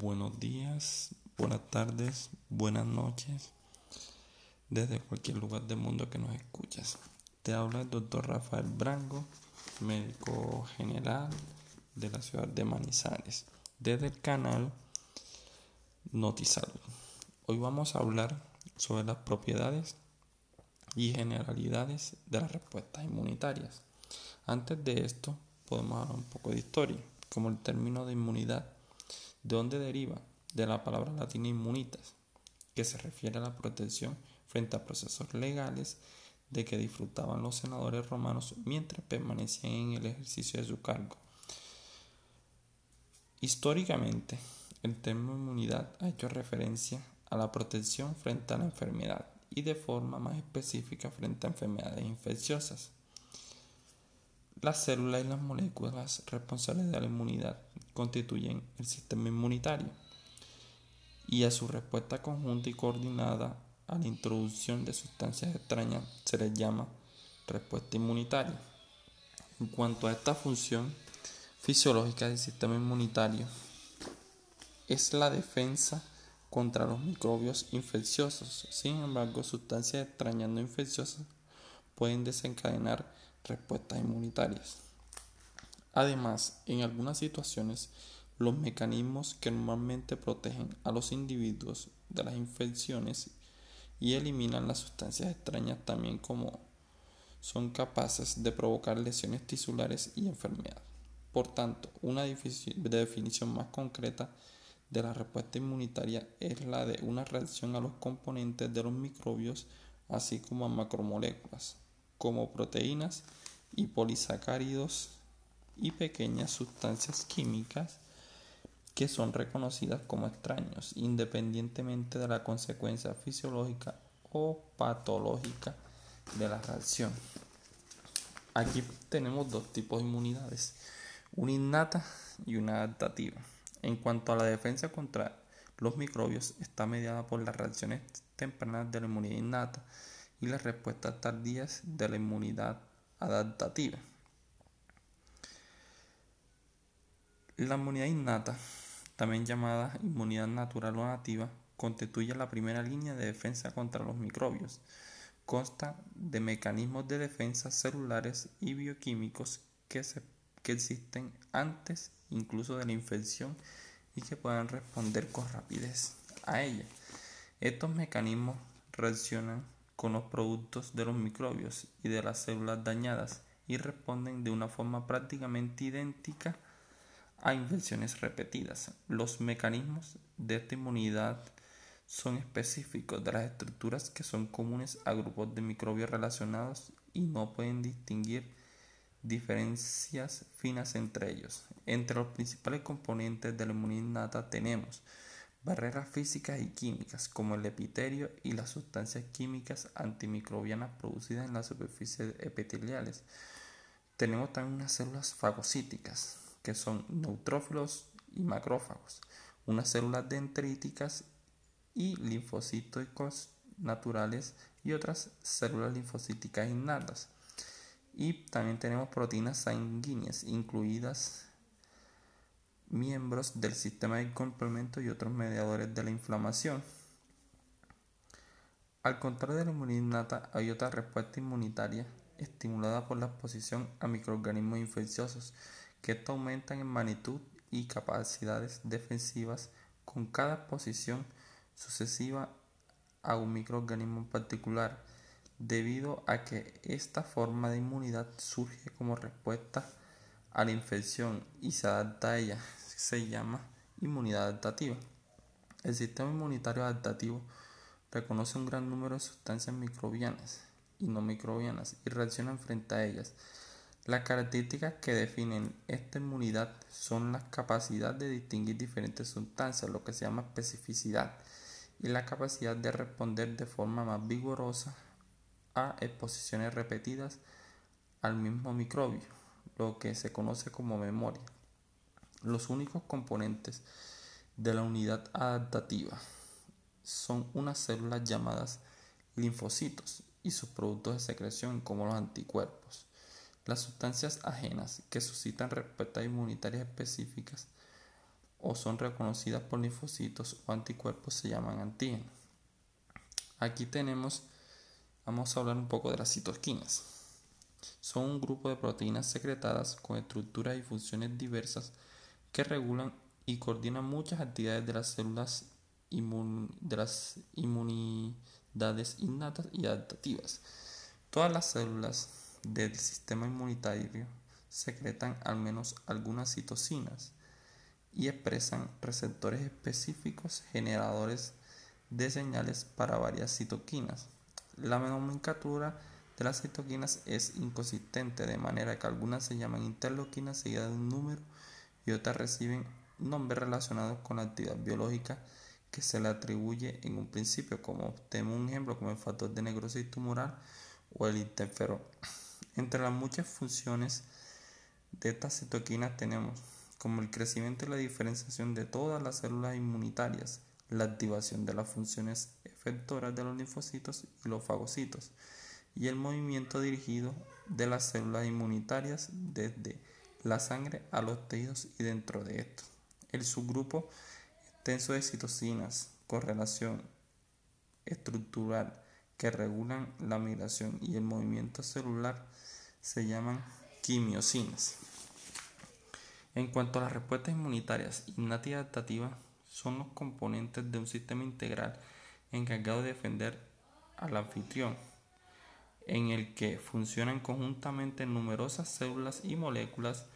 buenos días, buenas tardes, buenas noches, desde cualquier lugar del mundo que nos escuches. Te habla el doctor Rafael Brango, médico general de la ciudad de Manizales, desde el canal Notisalud. Hoy vamos a hablar sobre las propiedades y generalidades de las respuestas inmunitarias. Antes de esto, podemos hablar un poco de historia, como el término de inmunidad ¿De dónde deriva? De la palabra latina inmunitas, que se refiere a la protección frente a procesos legales de que disfrutaban los senadores romanos mientras permanecían en el ejercicio de su cargo. Históricamente, el término inmunidad ha hecho referencia a la protección frente a la enfermedad y de forma más específica frente a enfermedades infecciosas. Las células y las moléculas responsables de la inmunidad constituyen el sistema inmunitario y a su respuesta conjunta y coordinada a la introducción de sustancias extrañas se les llama respuesta inmunitaria. En cuanto a esta función fisiológica del sistema inmunitario, es la defensa contra los microbios infecciosos. Sin embargo, sustancias extrañas no infecciosas pueden desencadenar respuestas inmunitarias. Además, en algunas situaciones, los mecanismos que normalmente protegen a los individuos de las infecciones y eliminan las sustancias extrañas también como son capaces de provocar lesiones tisulares y enfermedad. Por tanto, una definición más concreta de la respuesta inmunitaria es la de una reacción a los componentes de los microbios, así como a macromoléculas, como proteínas y polisacáridos y pequeñas sustancias químicas que son reconocidas como extraños, independientemente de la consecuencia fisiológica o patológica de la reacción. Aquí tenemos dos tipos de inmunidades, una innata y una adaptativa. En cuanto a la defensa contra los microbios, está mediada por las reacciones tempranas de la inmunidad innata, y las respuestas tardías de la inmunidad adaptativa. La inmunidad innata, también llamada inmunidad natural o nativa, constituye la primera línea de defensa contra los microbios. Consta de mecanismos de defensa celulares y bioquímicos que, que existen antes incluso de la infección y que puedan responder con rapidez a ella. Estos mecanismos reaccionan con los productos de los microbios y de las células dañadas y responden de una forma prácticamente idéntica a infecciones repetidas. Los mecanismos de esta inmunidad son específicos de las estructuras que son comunes a grupos de microbios relacionados y no pueden distinguir diferencias finas entre ellos. Entre los principales componentes de la inmunidad innata tenemos barreras físicas y químicas como el epitelio y las sustancias químicas antimicrobianas producidas en las superficies epiteliales. Tenemos también unas células fagocíticas que son neutrófilos y macrófagos, unas células dendríticas y linfocíticos naturales y otras células linfocíticas innatas. Y también tenemos proteínas sanguíneas incluidas miembros del sistema de complemento y otros mediadores de la inflamación. Al contrario de la inmunidad innata, hay otra respuesta inmunitaria estimulada por la exposición a microorganismos infecciosos, que aumentan en magnitud y capacidades defensivas con cada exposición sucesiva a un microorganismo en particular, debido a que esta forma de inmunidad surge como respuesta a la infección y se adapta a ella se llama inmunidad adaptativa. El sistema inmunitario adaptativo reconoce un gran número de sustancias microbianas y no microbianas y reacciona frente a ellas. Las características que definen esta inmunidad son la capacidad de distinguir diferentes sustancias, lo que se llama especificidad, y la capacidad de responder de forma más vigorosa a exposiciones repetidas al mismo microbio, lo que se conoce como memoria. Los únicos componentes de la unidad adaptativa son unas células llamadas linfocitos y sus productos de secreción como los anticuerpos. Las sustancias ajenas que suscitan respuestas inmunitarias específicas o son reconocidas por linfocitos o anticuerpos se llaman antígenos. Aquí tenemos, vamos a hablar un poco de las citoquinas. Son un grupo de proteínas secretadas con estructuras y funciones diversas que regulan y coordinan muchas actividades de las células de las inmunidades innatas y adaptativas. Todas las células del sistema inmunitario secretan al menos algunas citocinas y expresan receptores específicos generadores de señales para varias citoquinas. La nomenclatura de las citoquinas es inconsistente, de manera que algunas se llaman interleuquinas seguidas de un número y otras reciben nombres relacionados con la actividad biológica que se le atribuye en un principio, como tenemos un ejemplo como el factor de necrosis tumoral o el interferón. Entre las muchas funciones de estas citoquinas tenemos como el crecimiento y la diferenciación de todas las células inmunitarias, la activación de las funciones efectoras de los linfocitos y los fagocitos, y el movimiento dirigido de las células inmunitarias desde la sangre a los tejidos y dentro de estos. El subgrupo extenso de citocinas con relación estructural que regulan la migración y el movimiento celular se llaman quimiosinas. En cuanto a las respuestas inmunitarias innatas y adaptativas, son los componentes de un sistema integral encargado de defender al anfitrión, en el que funcionan conjuntamente numerosas células y moléculas.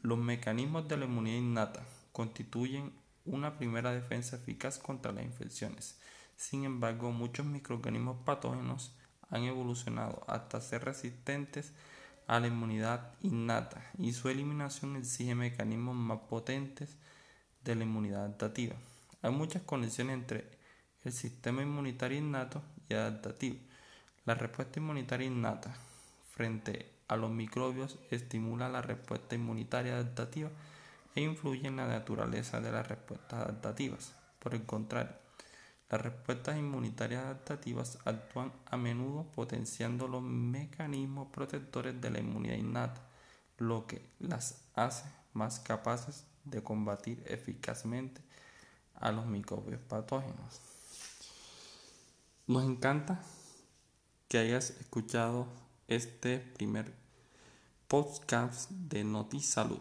Los mecanismos de la inmunidad innata constituyen una primera defensa eficaz contra las infecciones. Sin embargo, muchos microorganismos patógenos han evolucionado hasta ser resistentes a la inmunidad innata y su eliminación exige mecanismos más potentes de la inmunidad adaptativa. Hay muchas conexiones entre el sistema inmunitario innato y adaptativo. La respuesta inmunitaria innata frente a los microbios estimula la respuesta inmunitaria adaptativa e influye en la naturaleza de las respuestas adaptativas. Por el contrario, las respuestas inmunitarias adaptativas actúan a menudo potenciando los mecanismos protectores de la inmunidad innata, lo que las hace más capaces de combatir eficazmente a los microbios patógenos. Nos encanta que hayas escuchado este primer podcast de NotiSalud.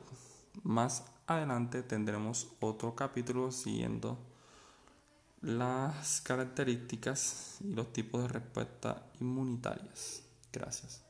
Más adelante tendremos otro capítulo siguiendo las características y los tipos de respuesta inmunitarias. Gracias.